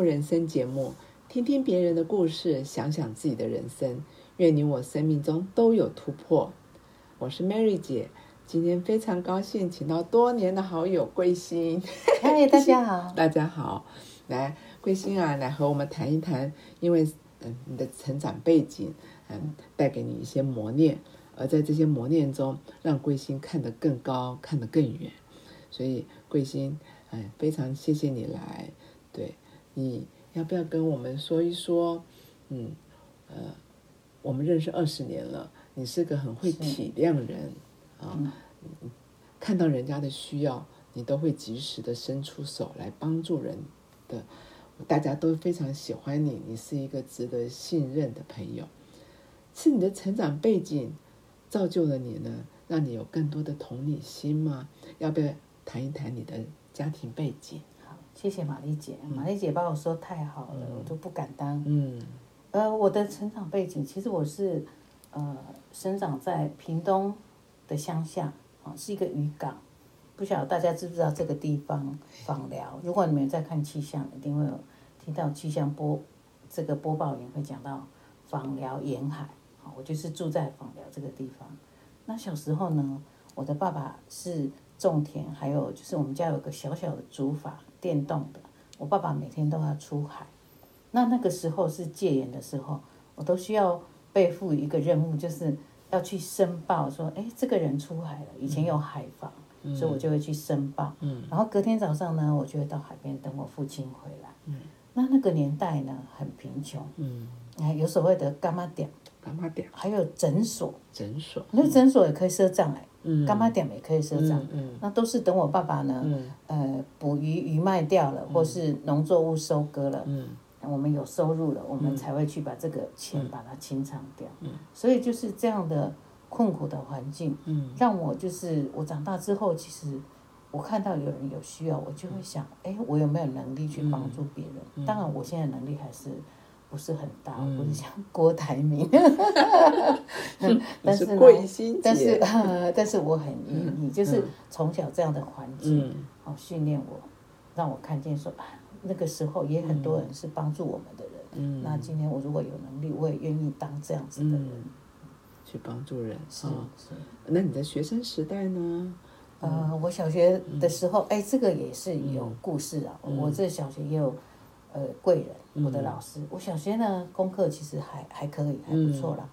人生节目，听听别人的故事，想想自己的人生。愿你我生命中都有突破。我是 Mary 姐，今天非常高兴，请到多年的好友桂心。嗨，大家好。大家好，来桂心啊，来和我们谈一谈，因为嗯，你的成长背景，嗯，带给你一些磨练，而在这些磨练中，让桂心看得更高，看得更远。所以桂心，哎，非常谢谢你来。对，你要不要跟我们说一说？嗯，呃，我们认识二十年了，你是个很会体谅人啊，看到人家的需要，你都会及时的伸出手来帮助人的，大家都非常喜欢你，你是一个值得信任的朋友。是你的成长背景造就了你呢，让你有更多的同理心吗？要不要谈一谈你的家庭背景？好，谢谢玛丽姐，玛丽姐把我说太好了，我都不敢当。嗯呃，我的成长背景，其实我是呃生长在屏东的乡下，啊，是一个渔港。不晓得大家知不知道这个地方访寮？如果你们有在看气象，一定会有听到气象播这个播报员会讲到访寮沿海。好，我就是住在访寮这个地方。那小时候呢，我的爸爸是种田，还有就是我们家有个小小的竹筏，电动的。我爸爸每天都要出海。那那个时候是戒严的时候，我都需要背负一个任务，就是要去申报说，哎，这个人出海了。以前有海防，所以我就会去申报。嗯然后隔天早上呢，我就会到海边等我父亲回来。嗯那那个年代呢，很贫穷，嗯，哎，有所谓的干妈点，干妈点还有诊所，诊所，那诊所也可以赊账哎，嗯干妈店也可以赊账。嗯那都是等我爸爸呢，嗯。呃，捕鱼鱼卖掉了，或是农作物收割了，嗯。我们有收入了，我们才会去把这个钱把它清偿掉。所以就是这样的困苦的环境，嗯。让我就是我长大之后，其实我看到有人有需要，我就会想，哎，我有没有能力去帮助别人？当然，我现在能力还是不是很大，我不是像郭台铭，你但是呢贵心但是姐，呃，但是我很愿意，就是从小这样的环境，嗯哦，训练我，让我看见说啊，那个时候也很多人是帮助我们的人。嗯那今天我如果有能力，我也愿意当这样子的人。嗯，去帮助人是。那你的学生时代呢？呃，我小学的时候，哎，这个也是有嗯故事啊。我这小学也有呃贵人，我的老师。我小学呢功课其实还还可以，还不错啦。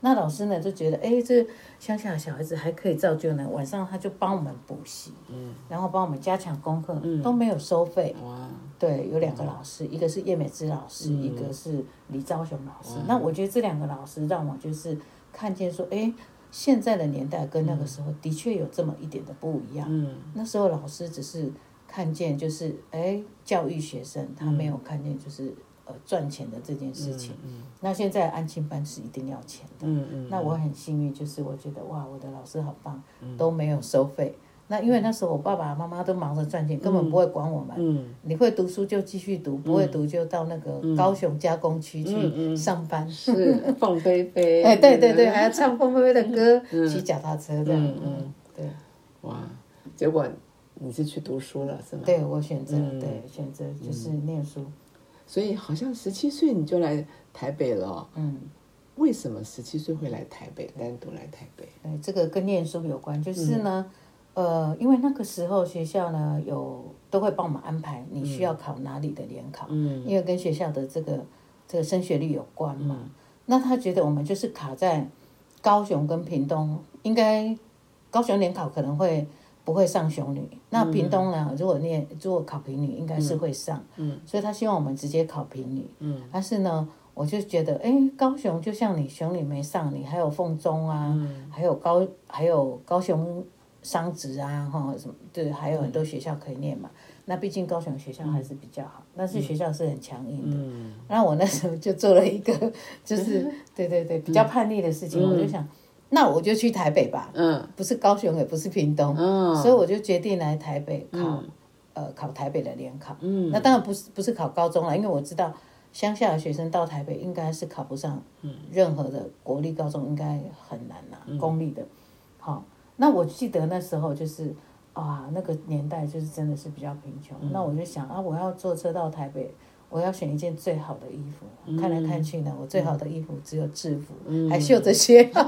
那老师呢就觉得，哎，这乡下的小孩子还可以造就呢，晚上他就帮我们补习，嗯然后帮我们加强功课，都没有收费。哇，对，有两个老师，一个是叶美芝老师，一个是李昭雄老师。那我觉得这两个老师让我就是看见说，哎，现在的年代跟那个时候的确有这么一点的不一样。嗯那时候老师只是看见就是哎教育学生，他没有看见就是呃赚钱的这件事情。嗯那现在安亲班是一定要钱的。嗯嗯，那我很幸运，就是我觉得哇，我的老师好棒，都没有收费。那因为那时候我爸爸妈妈都忙着赚钱，根本不会管我们。嗯你会读书就继续读，不会读就到那个高雄加工区去上班。嗯是凤飞 飞，哎，对对对，还要唱凤飞飞的歌，骑脚踏车这样。嗯嗯，对，哇，结果你是去读书了是吗？对我选择对选择就是念书。所以好像十七岁你就来台北了。嗯，为什么十七岁会来台北，单独来台北？对，这个跟念书有关，就是呢，呃，因为那个时候学校呢有都会帮我们安排你需要考哪里的联考，嗯因为跟学校的这个这个升学率有关嘛。那他觉得我们就是卡在高雄跟屏东，应该高雄联考可能会不会上雄女，那屏东呢，如果念如果考平女，应该是会上，嗯，所以他希望我们直接考平女，嗯，但是呢。我就觉得，哎，高雄就像你雄女没上，你还有凤中啊，还有高还有高雄商职啊，哈什么对，还有很多学校可以念嘛。那毕竟高雄学校还是比较好，但是学校是很强硬的。嗯。那我那时候就做了一个，就是对对对，比较叛逆的事情，我就想，那我就去台北吧，嗯。不是高雄，也不是屏东，嗯。所以我就决定来台北考，呃，考台北的联考。嗯。那当然不是不是考高中了，因为我知道乡下的学生到台北应该是考不上任何的国立高中，应该很难啦，公立的。好，那我记得那时候就是啊，那个年代就是真的是比较贫穷。嗯。那我就想啊，我要坐车到台北，我要选一件最好的衣服。嗯看来看去呢，我最好的衣服只有制服，还绣着学号，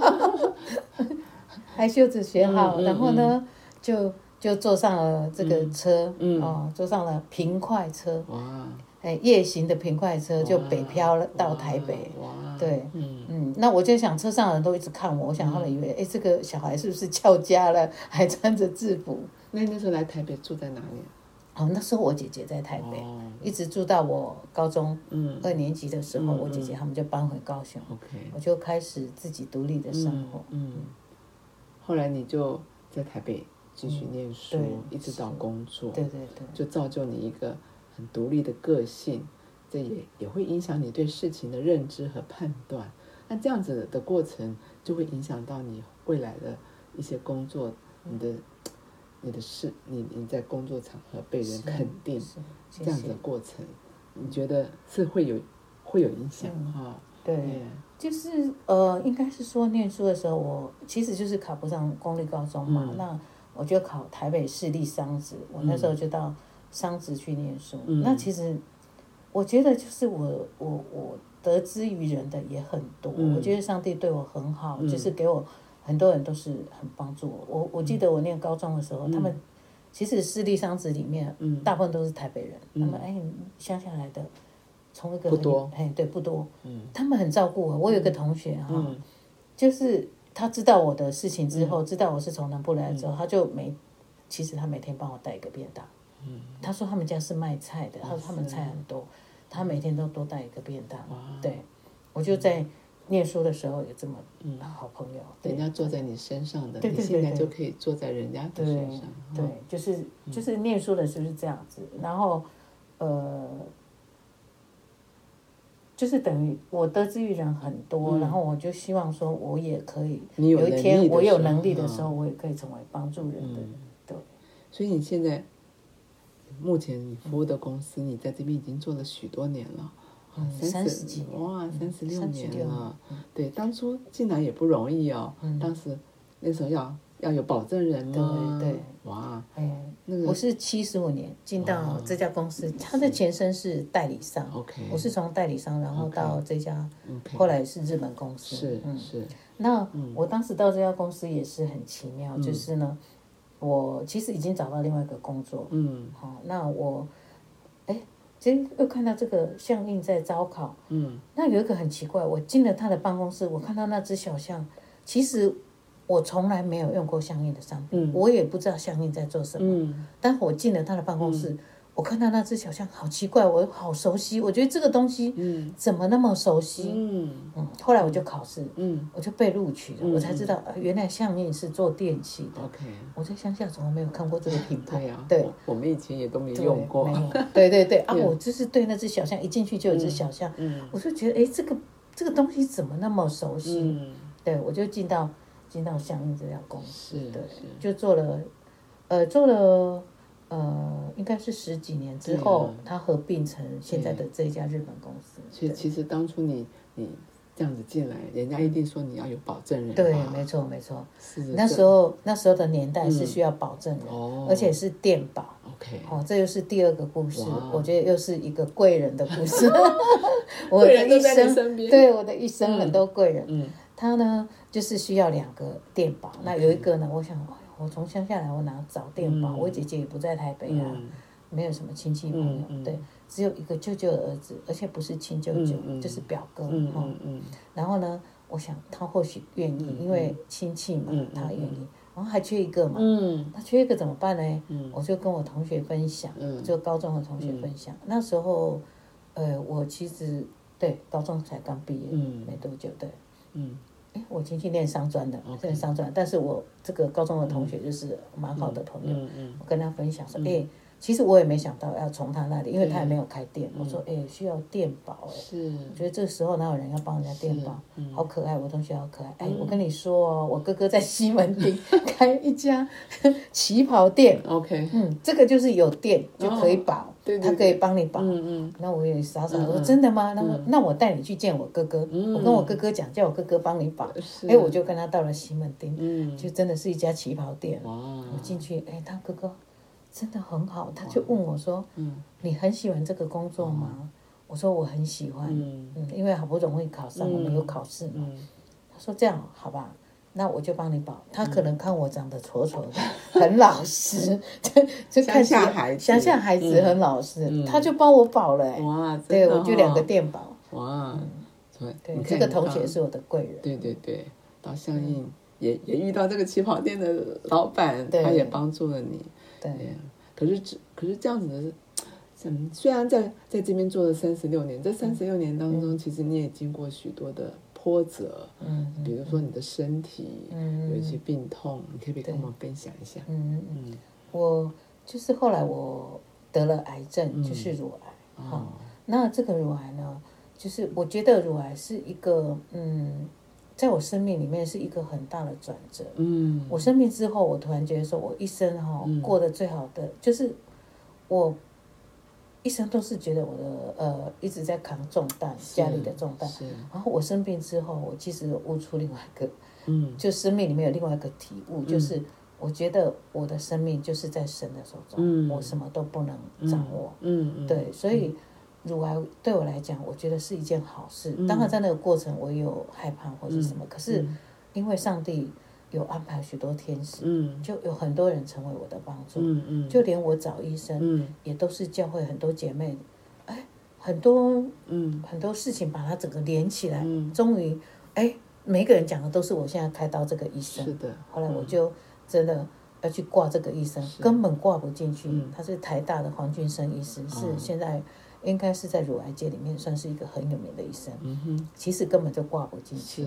还绣着学号。然后呢，就就坐上了这个车，嗯哦，坐上了平快车，哇，哎，夜行的平快车就北漂了到台北。哇，对，嗯嗯，那我就想车上的人都一直看我，我想他们以为，哎、这个小孩是不是翘家了，还穿着制服？那你那时候来台北住在哪里？哦，那时候我姐姐在台北，哦，一直住到我高中嗯二年级的时候，嗯我姐姐他们就搬回高雄，，OK，我就开始自己独立的生活。嗯，后来你就在台北继续念书，对一直到工作，对对对，就造就你一个很独立的个性，这也也会影响你对事情的认知和判断。那这样子的过程就会影响到你未来的一些工作，你的你的事，你你在工作场合被人肯定，是，这样子的。过程，你觉得是会有会有影响嗯哈？对，对，就是呃，应该是说念书的时候，我其实就是考不上公立高中嘛，嗯那我就考台北市立商职，我那时候就到商职去念书。嗯那其实我觉得就是我我我得之于人的也很多，嗯我觉得上帝对我很好，嗯就是给我很多人都是很帮助我。我我记得我念高中的时候，他们其实私立商职里面，嗯。大部分都是台北人，嗯。他们哎乡下来的，从一个很不多。哎对不多，嗯。他们很照顾我。我有一个同学哈、嗯。就是他知道我的事情之后，知道我是从南部来的之后，他就每其实他每天帮我带一个便当。嗯，他说他们家是卖菜的，他说他们菜很多，他每天都多带一个便当。对，我就在念书的时候有这么好朋友。对人家坐在你身上的，你现在就可以坐在人家的身上。对，就是就是念书的时候是这样子，然后呃。就是等于我得知于人很多，然后我就希望说，我也可以你有有一天我有能力的嗯时候，我也可以成为帮助人的。对，所以你现在目前你服务的公司，你在这边已经做了许多年了，嗯三30几年哇，三十六年了。对，当初进来也不容易哦，当时那时候要要有保证人嘛，对对，哇，哎，那个我是七十五年进到这家公司，它的前身是代理商，OK，我是从代理商，然后到这家后来是日本公司。是嗯，是，那我当时到这家公司也是很奇妙，嗯。就是呢，我其实已经找到另外一个工作，嗯。好，那我，哎，今天又看到这个象印在招考，嗯。那有一个很奇怪，我进了他的办公室，我看到那只小象，其实我从来没有用过象印的商品，我也不知道象印在做什么。嗯。但我进了他的办公室，我看到那只小象，好奇怪，我好熟悉，我觉得这个东西嗯怎么那么熟悉？嗯嗯，后来我就考试，嗯我就被录取了，我才知道、呃原来象印是做电器的。，OK，我在乡下从来没有看过这个品牌，对呀，对我我们以前也都没对用过没，有对对对啊！我就是对那只小象，一进去就有只小象，嗯我就觉得哎，这个这个东西怎么那么熟悉？嗯，对，我就进到进到相应这家公司，对，就做了，呃，做了呃，应该是十几年之后，嗯它合并成现在的这一家日本公司。其实其实当初你你这样子进来，人家一定说你要有保证人，对，没错没错。是那时候那时候的年代是需要保证人，哦而且是电保。OK，哦，这又是第二个故事哇，我觉得又是一个贵人的故 事。我贵的一生，身边对我的一生很多贵人。嗯他呢，就是需要两个电保。那有一个呢，我想，哎我从乡下来，我哪找电保？我姐姐也不在台北啊，嗯没有什么亲戚朋友，对，只有一个舅舅的儿子，而且不是亲舅舅，就是表哥。嗯哦嗯嗯然后呢，我想他或许愿意，因为亲戚嘛，他愿意。然后还缺一个嘛，嗯那缺一个怎么办呢？嗯我就跟我同学分享，嗯就高中的同学分享。那时候，呃，我其实对高中才刚毕业，嗯没多久，对。嗯哎，我已经去念商专的，念商专，但是我这个高中的同学就是蛮好的朋友，我跟他分享说，哎、其实我也没想到要从他那里，因为他也没有开店，我说，哎、需要电保，哎，是。我觉得这时候哪有人要帮人家电保，嗯。好可爱，我同学好可爱，哎，我跟你说哦，我哥哥在西门町 开一家 旗袍店，OK。嗯，这个就是有店就可以保。对对他可以帮你保。嗯嗯。那我也傻傻我说真的吗？那那我带你去见我哥哥，嗯。我跟我哥哥讲，叫我哥哥帮你保。是哎，我就跟他到了西门町，嗯。就真的是一家旗袍店。我进去，哎，他哥哥真的很好，他就问我说嗯：“你很喜欢这个工作吗？”我说：“我很喜欢，嗯。嗯，因为好不容易考上，我们有考试嘛。嗯。他说：“这样好吧，那我就帮你保。”他可能看我长得丑丑的，很老实，就就看起来乡下孩子乡下孩子很老实，嗯他就帮我保了、哎哇，真对，的我就两个哦店保。哇，对这个同学是我的贵人。对对对，到相应也也遇到这个旗袍店的老板，他也帮助了你。对可是这可是这样子的，嗯，虽然在在这边做了三十六年，这三十六年当中，其实你也经过许多的波折，嗯比如说你的身体嗯有一些病痛，你可不可以跟我们分享一下？嗯，嗯，我就是后来我得了癌症，就是乳癌。哈、哦，那这个乳癌呢，就是我觉得乳癌是一个，嗯，在我生命里面是一个很大的转折。嗯，我生病之后，我突然觉得说，我一生哈、过得最好的就是我一生都是觉得我的呃一直在扛重担，家里的重担。然后我生病之后，我其实悟出另外一个，嗯就生命里面有另外一个体悟，就是我觉得我的生命就是在神的手中，嗯我什么都不能掌握。嗯嗯，对，所以乳癌对我来讲，我觉得是一件好事。嗯当然，在那个过程我有害怕或者什么，可是因为上帝有安排许多天使，嗯。就有很多人成为我的帮助，嗯嗯，就连我找医生，嗯。也都是教会很多姐妹，哎，很多嗯。很多事情把它整个连起来，嗯。终于，哎，每个人讲的都是我现在开刀这个医生。是的，后来我就真的要去挂这个医生，根本挂不进去。嗯。他是台大的黄俊生医师，哦是现在应该是在乳癌界里面算是一个很有名的医生。嗯哼，其实根本就挂不进去。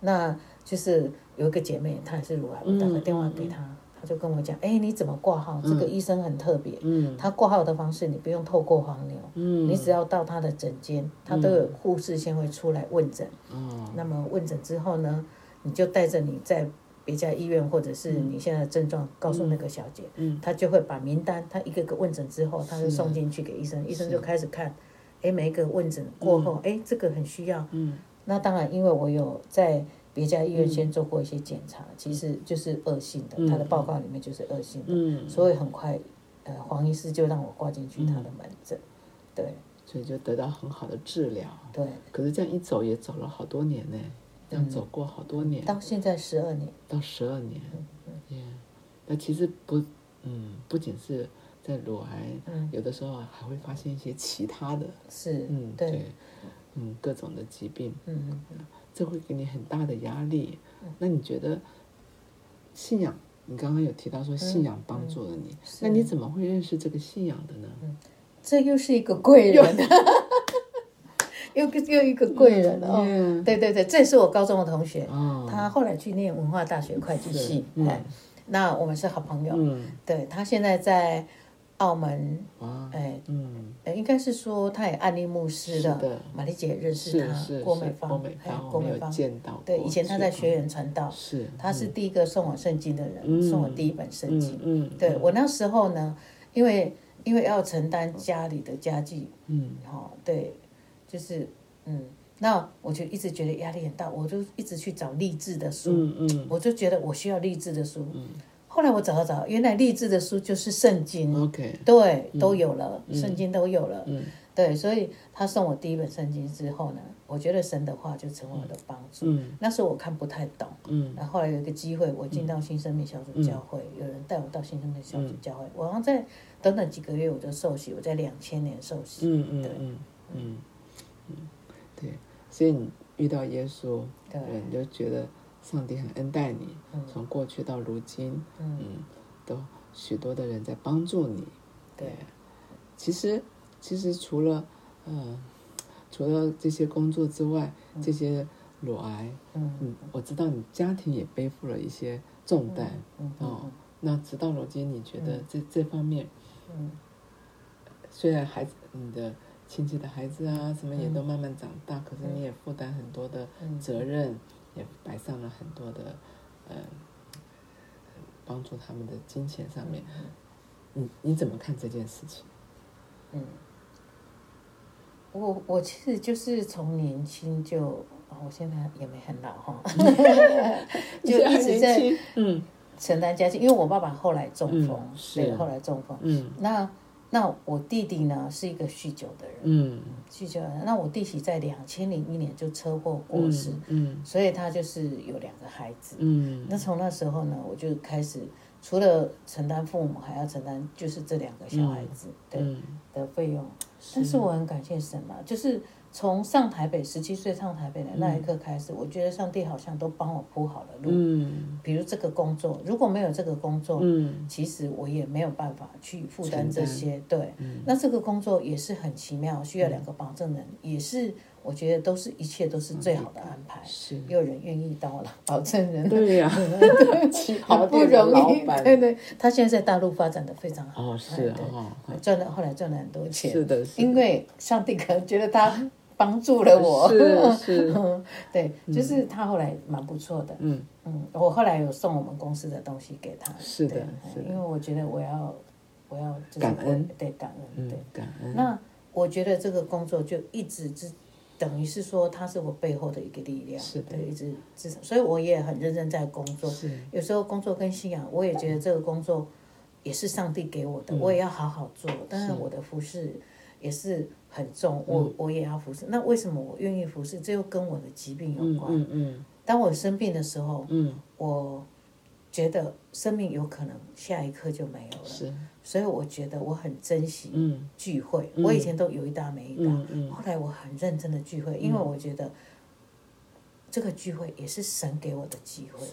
是，那就是有一个姐妹，她也是乳癌，我打个电话给她，她就跟我讲：“哎，你怎么挂号？这个医生很特别。嗯。他挂号的方式，你不用透过黄牛，嗯，你只要到他的诊间，他都有护士先会出来问诊。哦，那么问诊之后呢，你就带着你在别家医院或者是你现在的症状告诉那个小姐，嗯。她就会把名单，她一个个问诊之后，她就送进去给医生，医生就开始看，哎，每一个问诊过后，哎，这个很需要。嗯那当然，因为我有在别家医院先做过一些检查，其实就是恶性的，他的报告里面就是恶性的，嗯，所以很快，呃，黄医师就让我挂进去他的门诊。对。所以就得到很好的治疗。对，可是这样一走也走了好多年呢，这样走过好多年，到现在十二年。到十二年，耶，那其实不，嗯，不仅是在乳癌，有的时候啊还会发现一些其他的，是，嗯，对，对，嗯，各种的疾病，嗯嗯。这会给你很大的压力。那你觉得信仰？你刚刚有提到说信仰帮助了你，那你怎么会认识这个信仰的呢？这又是一个贵人，又 又一个贵人哦。嗯对对对，这是我高中的同学，哦，他后来去念文化大学会计系，那我们是好朋友。嗯，对他现在在澳门，哇，哎，嗯，呃应该是说他也安利牧师的玛丽姐认识他，郭美芳，郭美郭美芳，见到，对，以前他在是学员传道，是，他是第一个送我圣经的人，送我第一本圣经。嗯，对我那时候呢，因为因为要承担家里的家计，嗯。好，对，就是嗯，那我就一直觉得压力很大，我就一直去找励志的书，嗯嗯。我就觉得我需要励志的书。后来我找了找，原来励志的书就是圣经，，OK，对，都有了，圣经都有了。嗯。对，所以他送我第一本圣经之后呢，我觉得神的话就成为我的帮助。嗯。那时候我看不太懂，嗯。然后后来有一个机会，我进到新生命小组教会，有人带我到新生命小组教会，我好像在短短几个月我就受洗，我在两千年受洗。嗯嗯嗯嗯。嗯，对，所以你遇到耶稣，对。对，你就觉得上帝很恩待你，从过去到如今，嗯。嗯，都许多的人在帮助你。对，其实其实除了呃除了这些工作之外，这些乳癌，嗯。嗯，我知道你家庭也背负了一些重担，嗯哦，那直到如今，你觉得这这方面，嗯。虽然孩子你的亲戚的孩子啊，什么也嗯都慢慢长大，可是你也负担很多的责任，也摆上了很多的，呃，帮助他们的金钱上面，嗯你你怎么看这件事情？嗯我我其实就是从年轻就，哦我现在也没很老哈，就一直在，嗯承担家计，因为我爸爸后来中风，对，后来中风。嗯那那我弟弟呢是一个酗酒的人，嗯酗酒的人。那我弟媳在两千零一年就车祸过世，嗯所以他就是有两个孩子。嗯那从那时候呢，我就开始除了承担父母，还要承担就是这两个小孩子的、嗯的费用。但是我很感谢神啊，就是从上台北十七岁上台北的那一刻开始，我觉得上帝好像都帮我铺好了路。嗯比如这个工作，如果没有这个工作，嗯其实我也没有办法去负担这些。对，嗯那这个工作也是很奇妙，需要两个保证人，也是我觉得都是一切都是最好的安排。是，也有人愿意当我的保证人，对呀，好不容易。对对，他现在在大陆发展的非常好。哦是哎对哦，赚了后来赚了很多钱。是的，是的因为上帝可能觉得他帮助了我。是是，对，就是他后来蛮不错的。嗯嗯，我后来有送我们公司的东西给他。是的是的因为我觉得我要，我要就是感恩对感恩，嗯对。，感恩，那我觉得这个工作就一直是，等于是说他是我背后的一个力量，是的对，一直支撑，所以我也很认真在工作。是有时候工作跟信仰，我也觉得这个工作也是上帝给我的，嗯我也要好好做。当然，我的服饰也是很重，我嗯我也要服侍。那为什么我愿意服侍？这又跟我的疾病有嗯关。嗯嗯当我生病的时候，嗯，我觉得生命有可能下一刻就没有了，是，所以我觉得我很珍惜嗯聚会。我以前都有一搭没一搭，嗯嗯后来我很认真的聚会，因为我觉得这个聚会也是神给我的机会。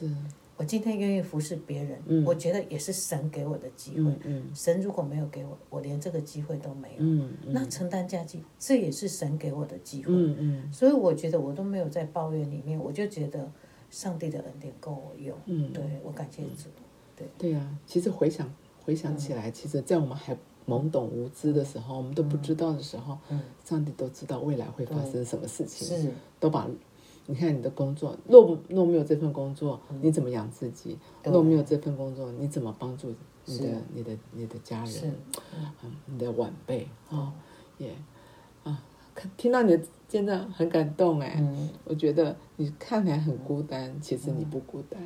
是，我今天愿意服侍别人，嗯我觉得也是神给我的机会。嗯嗯神如果没有给我，我连这个机会都没有。嗯那承担家计，这也是神给我的机会。嗯嗯所以我觉得我都没有在抱怨里面，我就觉得上帝的恩典够我用。嗯，对我感谢主。对对呀、其实回想回想起来，其实，在我们还懵懂无知的时候，我们都不知道的时候，嗯上帝都知道未来会发生什么事情，是，都把。你看你的工作，若不若没有这份工作，你怎么养自己？若没有这份工作，你怎么帮助你的、你的、你的家是。人，嗯，你的晚辈哦，也啊，看听到你的见证很感动哎，嗯，我觉得你看起来很孤单，其实你不孤单。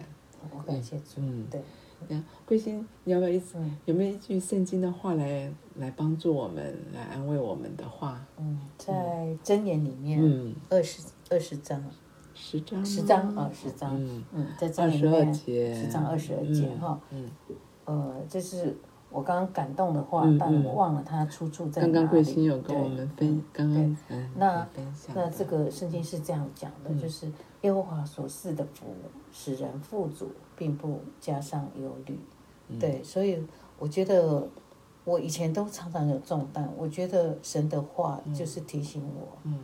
我感谢主。嗯。对，那桂心，你要不要一嗯。有没有一句圣经的话来来帮助我们，来安慰我们的话？嗯，在箴言里面，嗯，二十二十章，十章，十章啊，十章，嗯，嗯，在箴二十二言里面，十章二十二节嗯哈，嗯，呃，这是我刚刚感动的话嗯，但嗯我忘了它出处在哪里。刚刚桂心有跟对我们分，刚刚嗯，那那这个圣经是这样讲的，嗯就是耶和华所赐的福，使人富足，并不加上忧虑。嗯对，所以我觉得我以前都常常有重担，我觉得神的话就是提醒我，嗯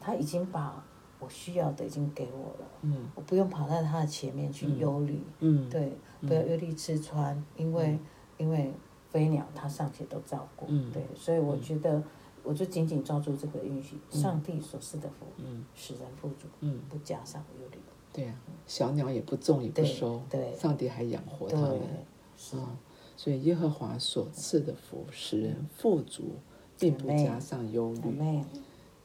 他已经把我需要的已经给我了，嗯。我不用跑在他的前面去忧虑。嗯，对，不要忧虑吃穿，因为因为飞鸟它尚且都照顾，嗯。对，所以我觉得我就紧紧抓住这个允许，上帝所赐的福，嗯。使人富足，嗯，不加上忧虑，对呀，小鸟也不种也不收，对上帝还养活它对们，，是，啊，所以耶和华所赐的福使人富足，并不加上忧虑，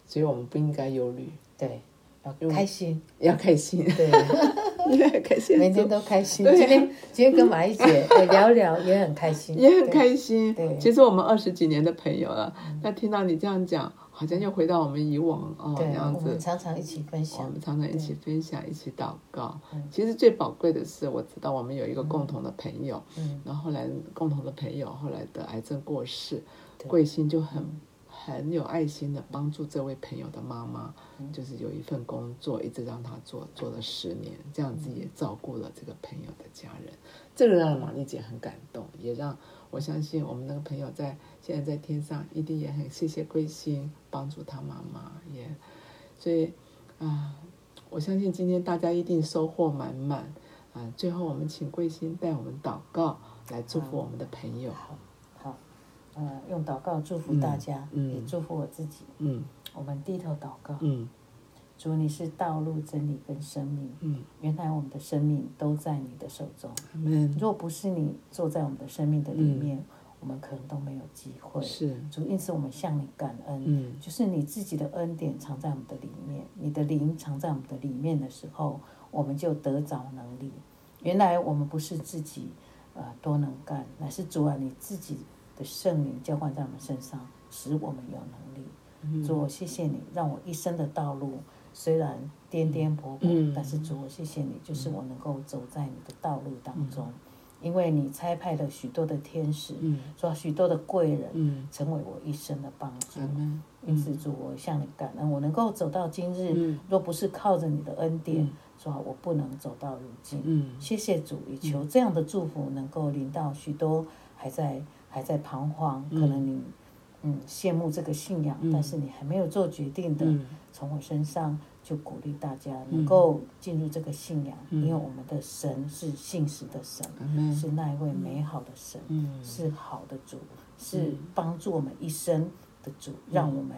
所以我们不应该忧虑，对，要开心，要开心，对，要开心，每天都开心。今天今天跟马一姐呃 聊聊也很开心，也很开心。对。其实我们二十几年的朋友了，那听到你这样讲，好像又回到我们以往哦那对，样我们子。常常一起分享。我们，常常一起分享，一起祷告。嗯。其实最宝贵的是，我知道我们有一个共同的朋友，嗯，然后后来共同的朋友后来得癌症过世，贵心就很很有爱心的帮助这位朋友的妈妈，嗯。就是有一份工作一直让她做，做了十年，这样子也照顾了这个朋友的家人，这个让玛丽姐很感动，也让我相信我们那个朋友在现在在天上一定也很谢谢贵心帮助他妈妈，也所以啊，我相信今天大家一定收获满满。啊！最后我们请贵心带我们祷告来祝福我们的朋友，呃，用祷告祝福大家，也祝福我自己。嗯我们低头祷告，嗯主，你是道路、真理跟生命。嗯，原来我们的生命都在你的手中。嗯，若不是你坐在我们的生命的里面，嗯我们可能都没有机会。是，主，因此我们向你感恩，嗯就是你自己的恩典藏在我们的里面，你的灵藏在我们的里面的时候，我们就得着能力。原来我们不是自己呃多能干，乃是主啊你自己的圣灵浇灌在我们身上，使我们有能力。嗯。主，我谢谢你，让我一生的道路虽然颠颠簸簸，嗯。但是主，我谢谢你，就是我能够走在你的道路当中，因为你差派了许多的天使，嗯。说许多的贵人，嗯，成为我一生的帮助。因此，主，我向你感恩，我能够走到今日，嗯。若不是靠着你的恩典，主啊，我不能走到如今。嗯。谢谢主，也求这样的祝福能够临到许多还在还在彷徨，可能你嗯羡慕这个信仰，但是你还没有做决定的，嗯。从我身上就鼓励大家能够进入这个信仰，嗯。因为我们的神是信实的神，是那一位美好的神，嗯。是好的主，是帮助我们一生的主，让我们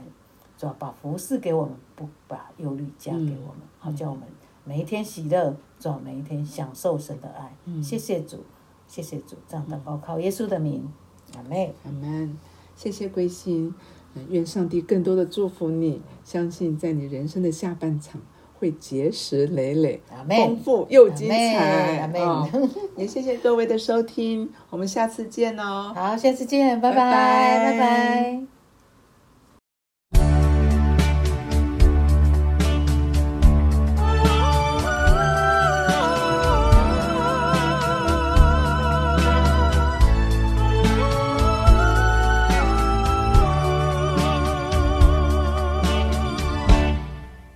主要把服饰给我们，不把忧虑加给我们，好叫我们每一天喜乐，主要每一天享受神的爱。谢谢主，谢谢主，这样祷告靠耶稣的名，阿妹。阿门。谢谢归心，嗯愿上帝更多的祝福你，相信在你人生的下半场会结实累累，丰富又精彩。阿妹哦 也谢谢各位的收听，我们下次见哦。好，下次见，拜拜拜，拜拜拜